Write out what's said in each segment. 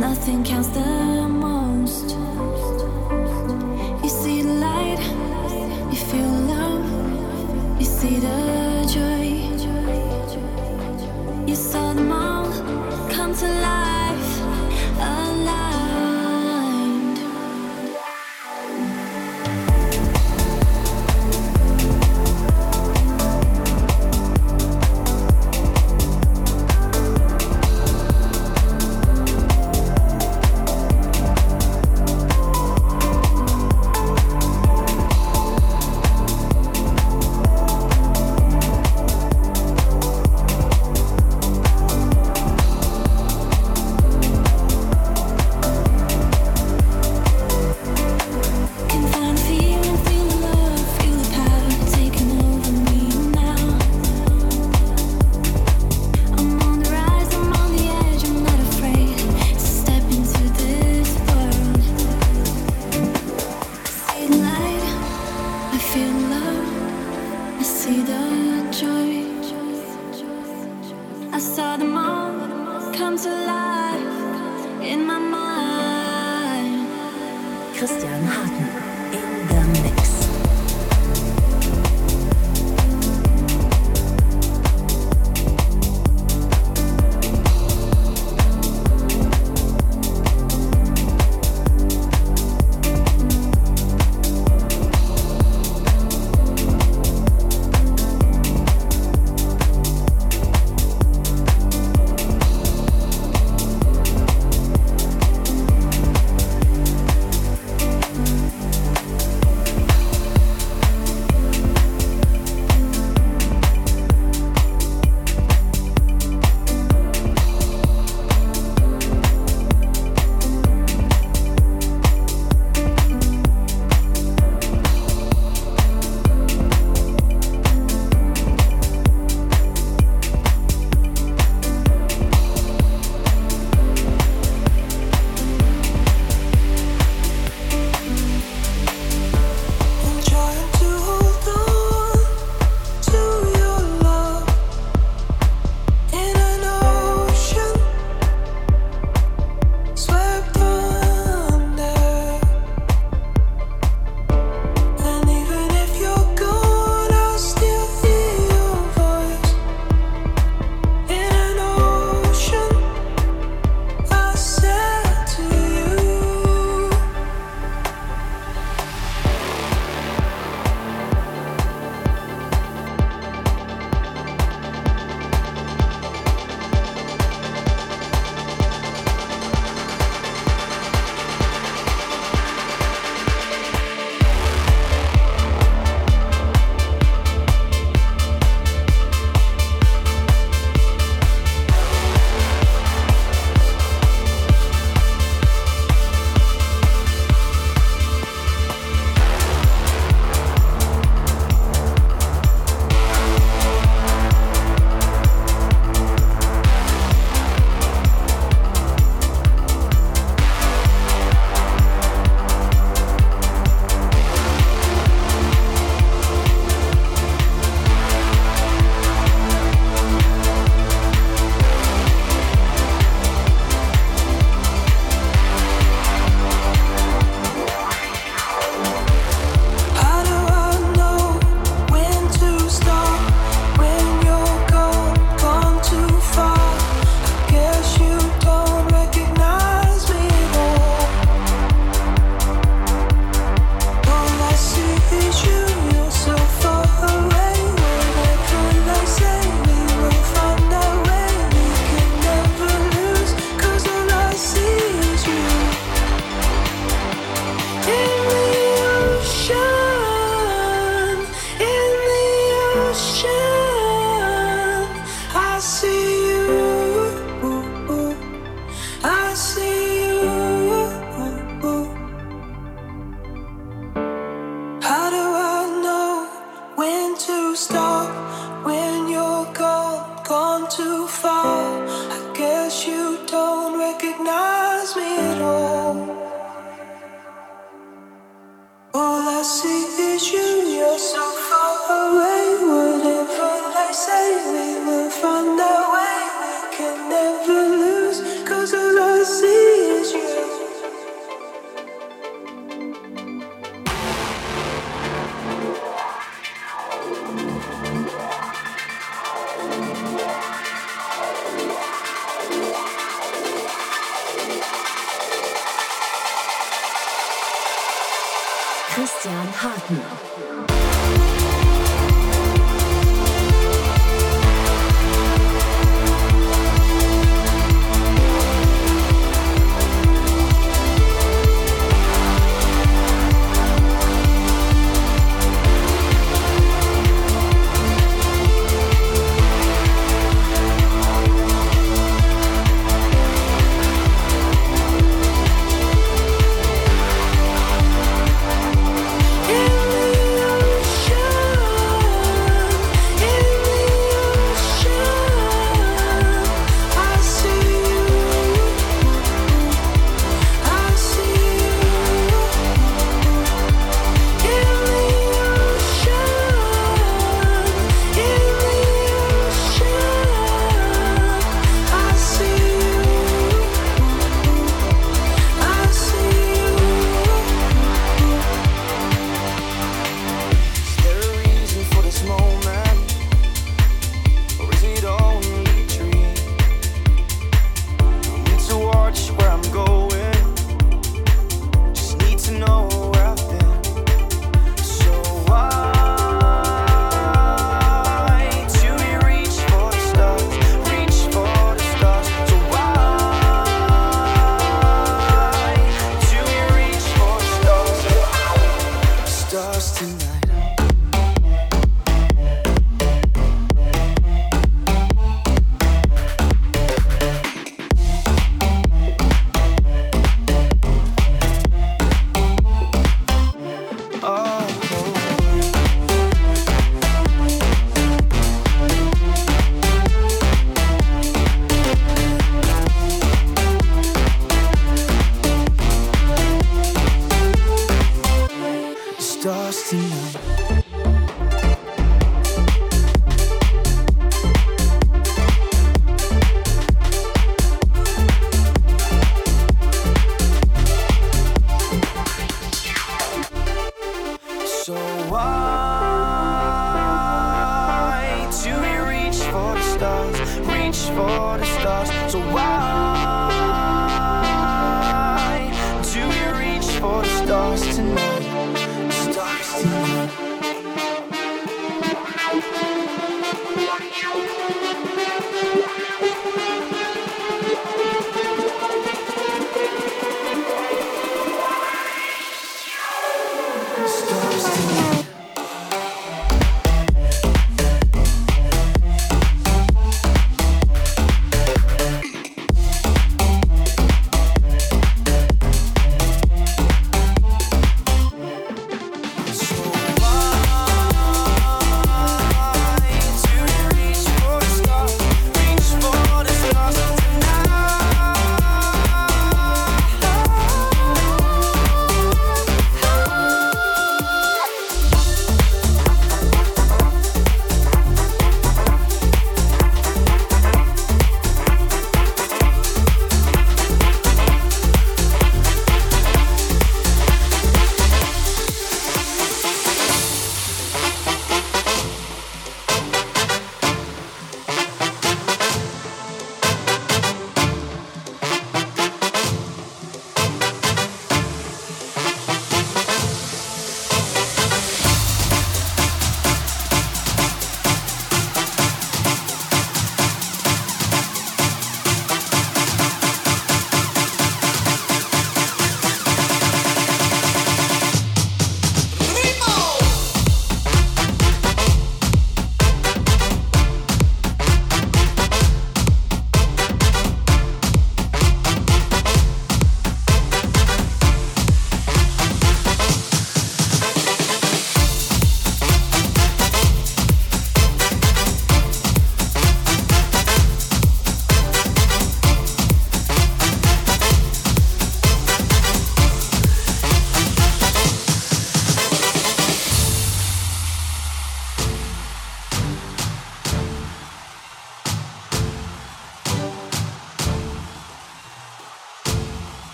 see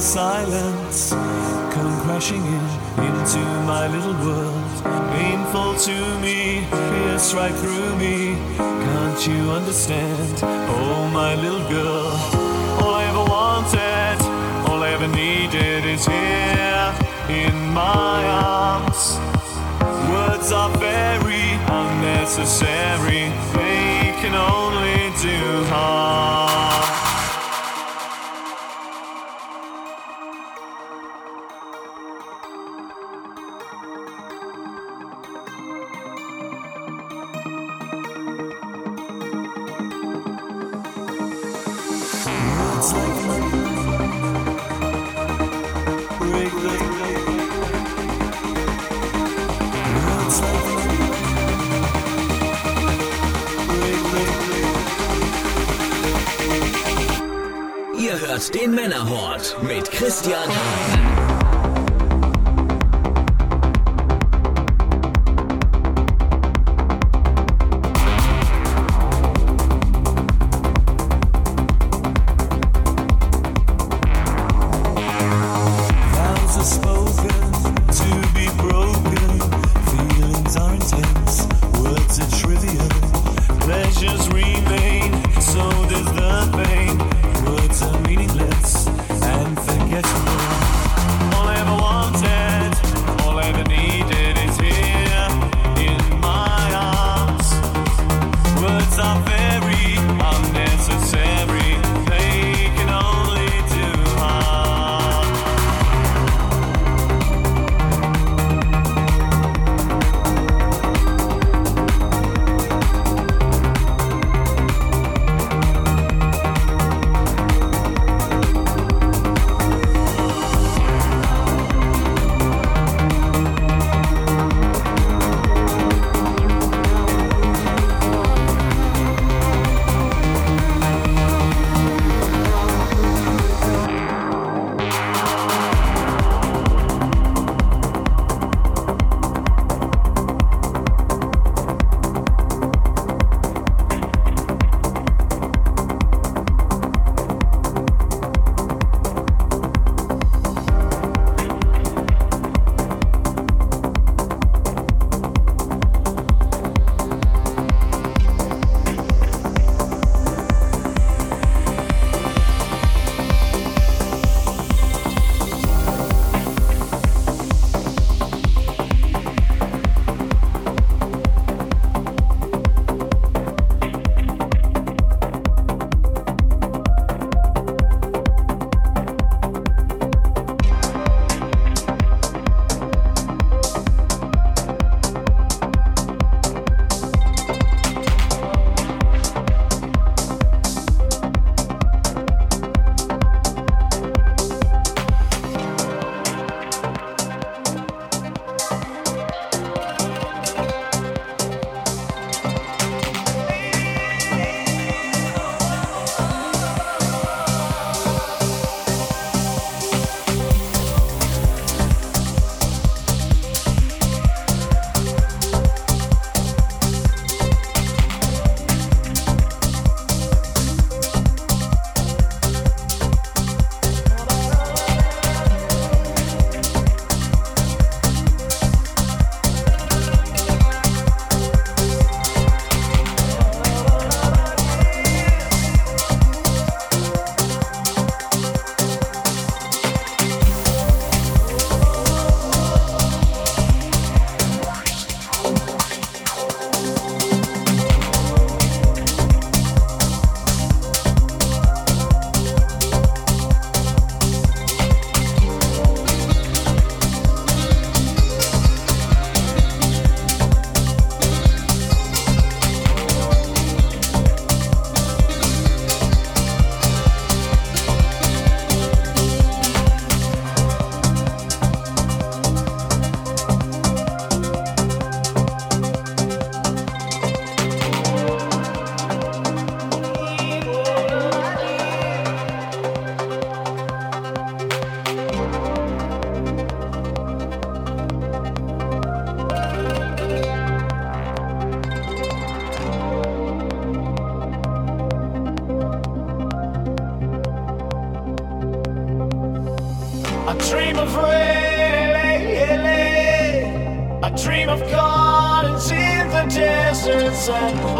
silence come crashing in into my little world. Painful to me, pierce right through me. Can't you understand? Deserts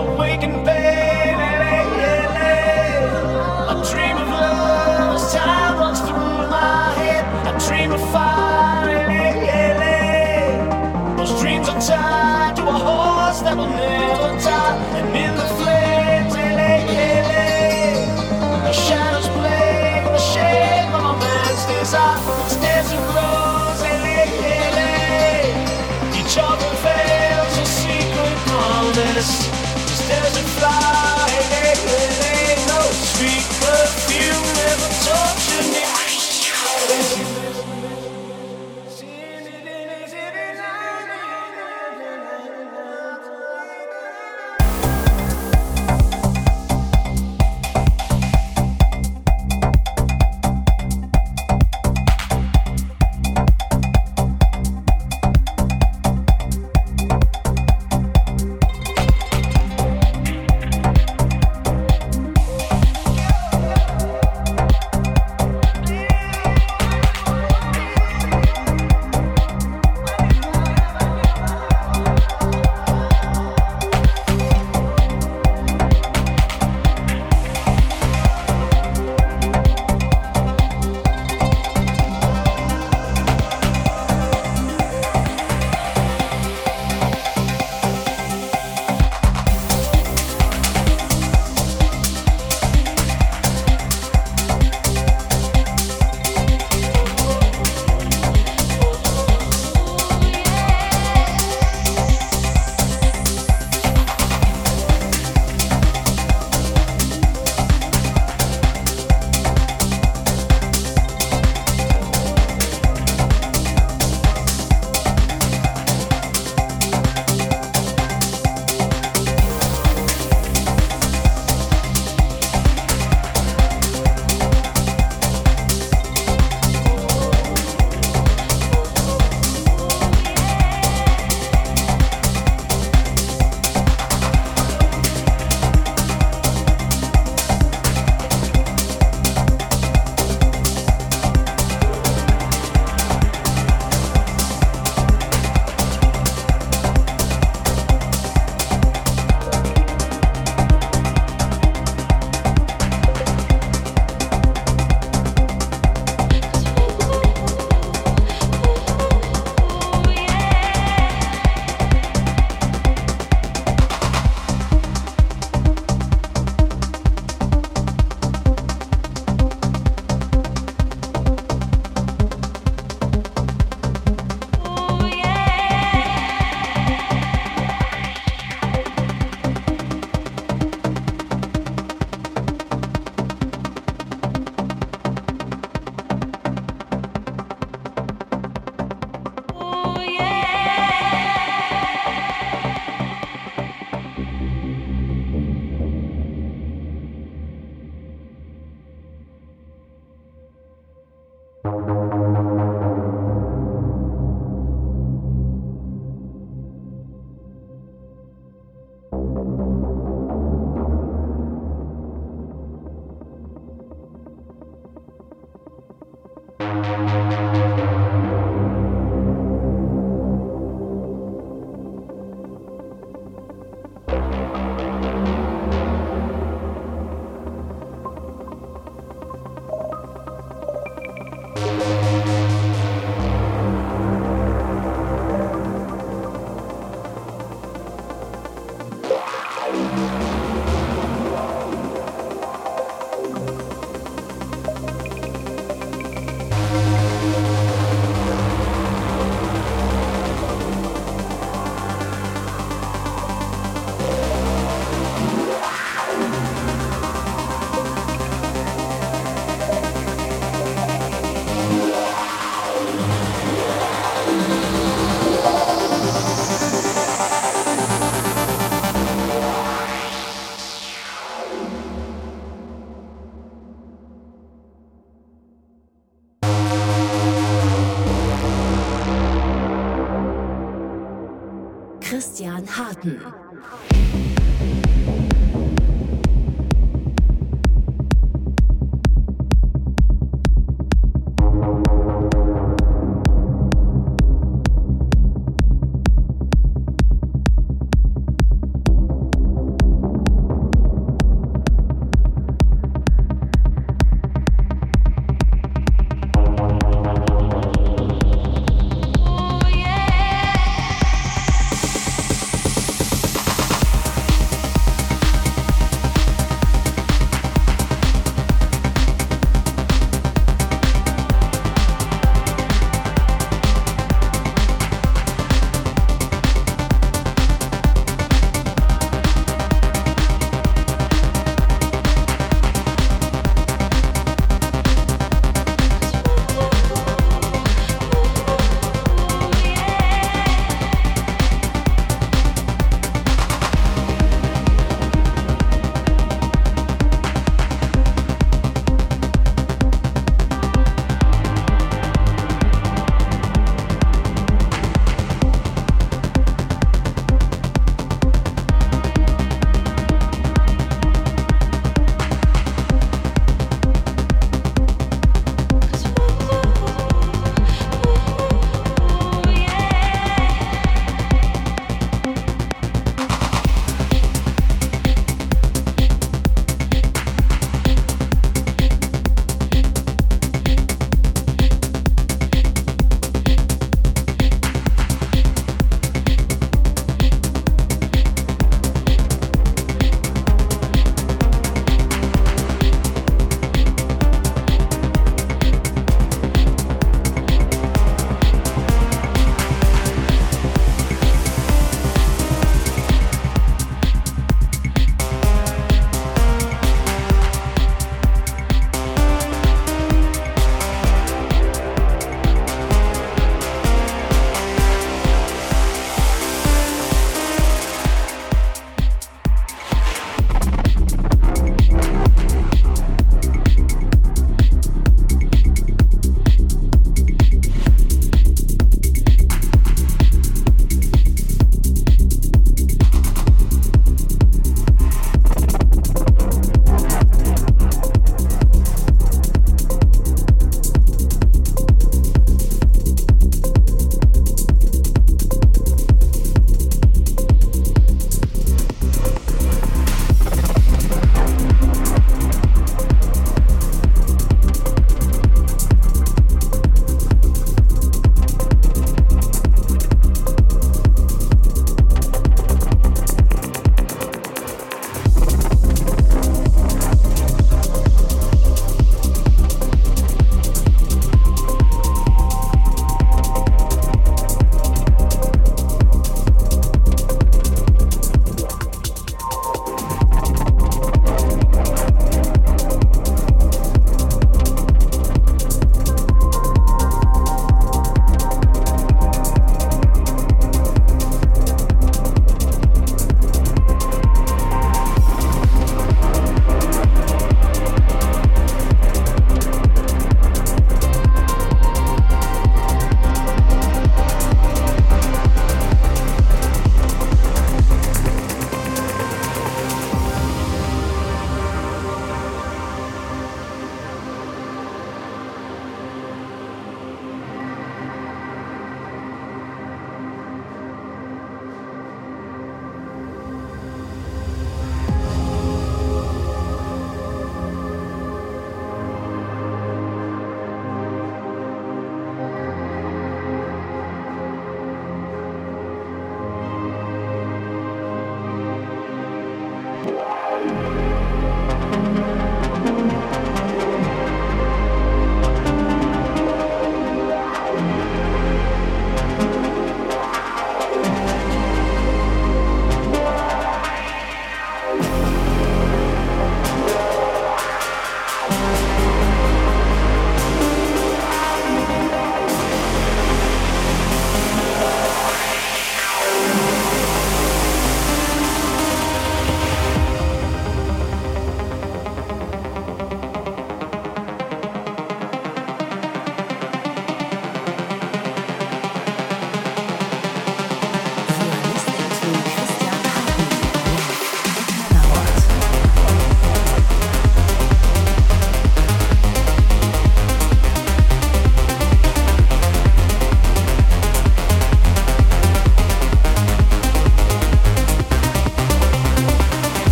Master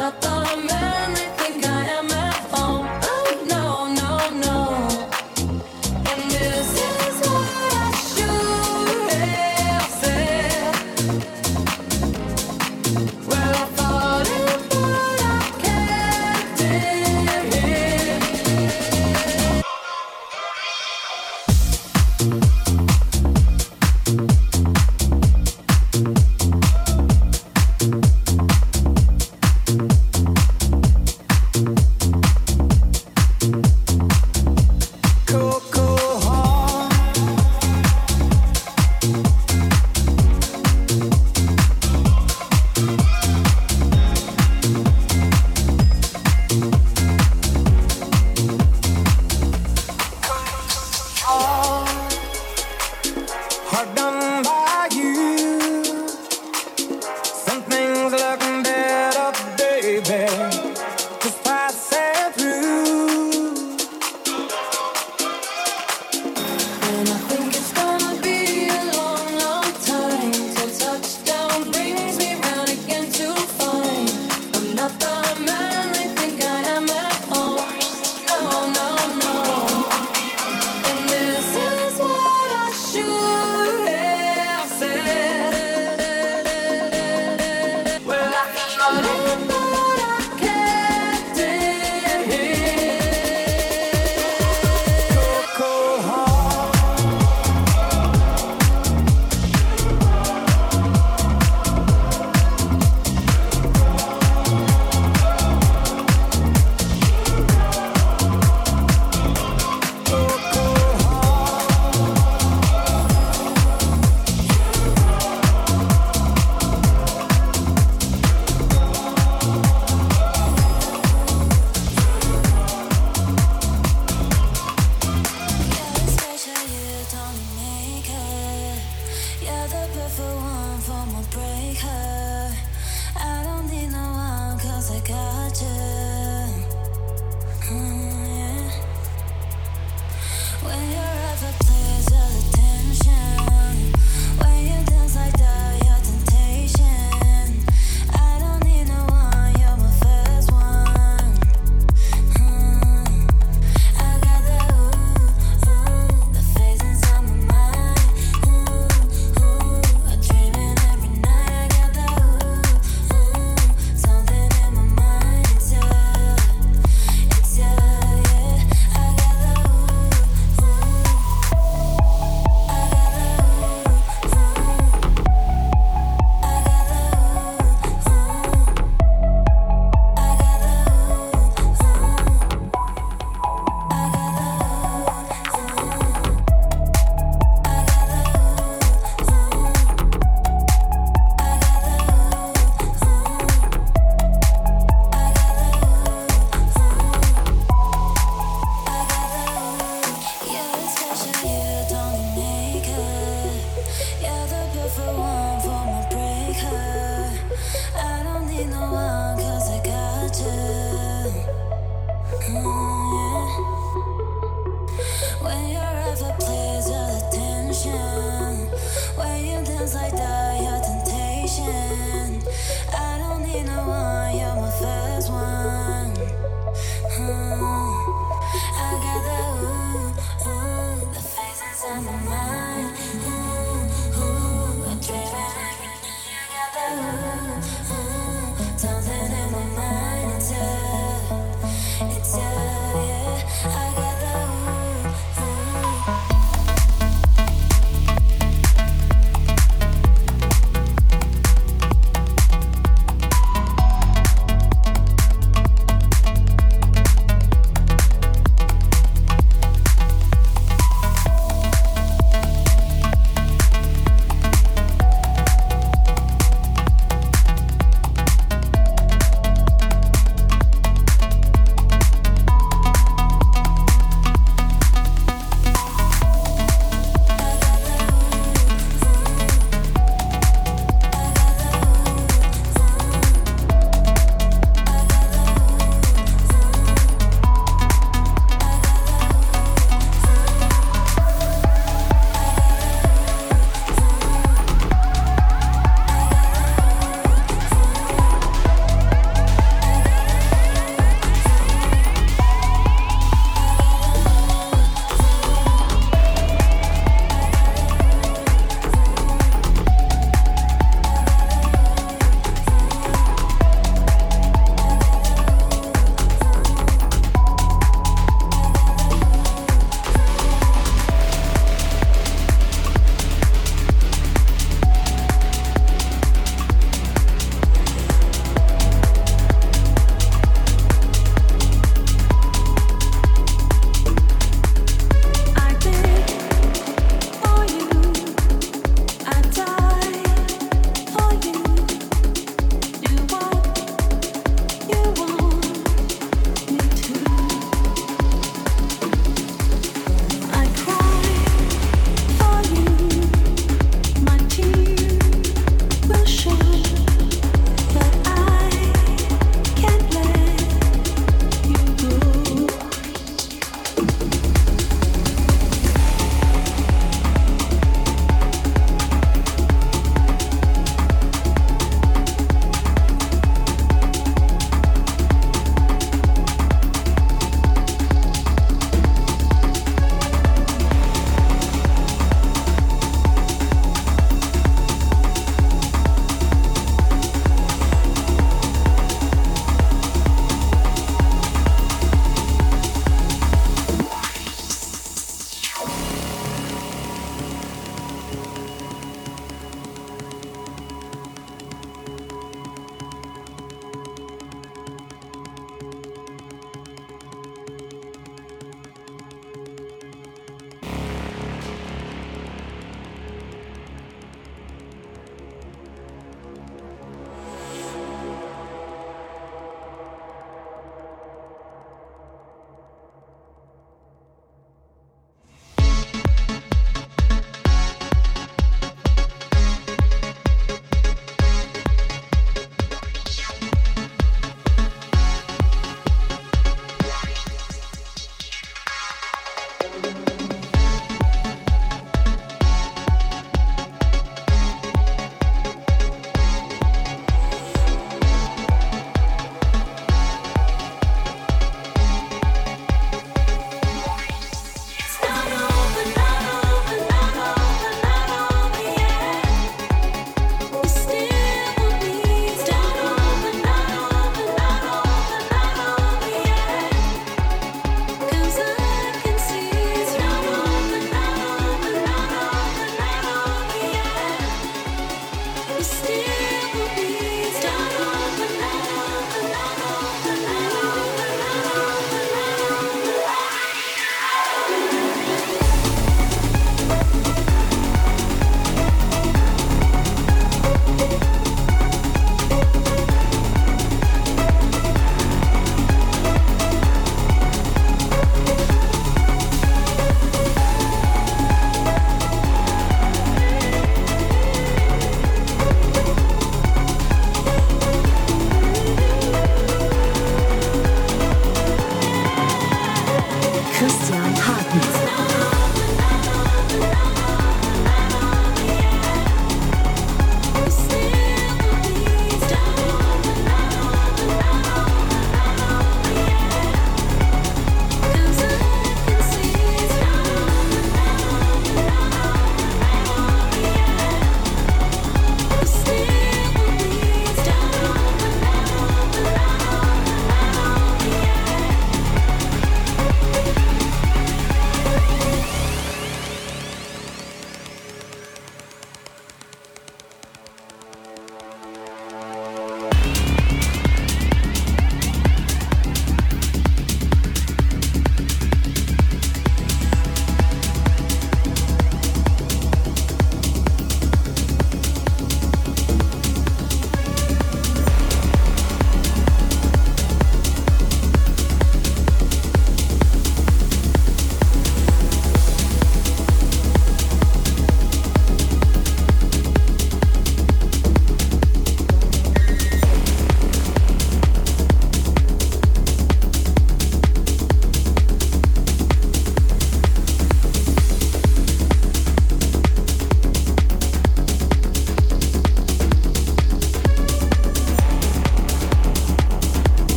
No tomes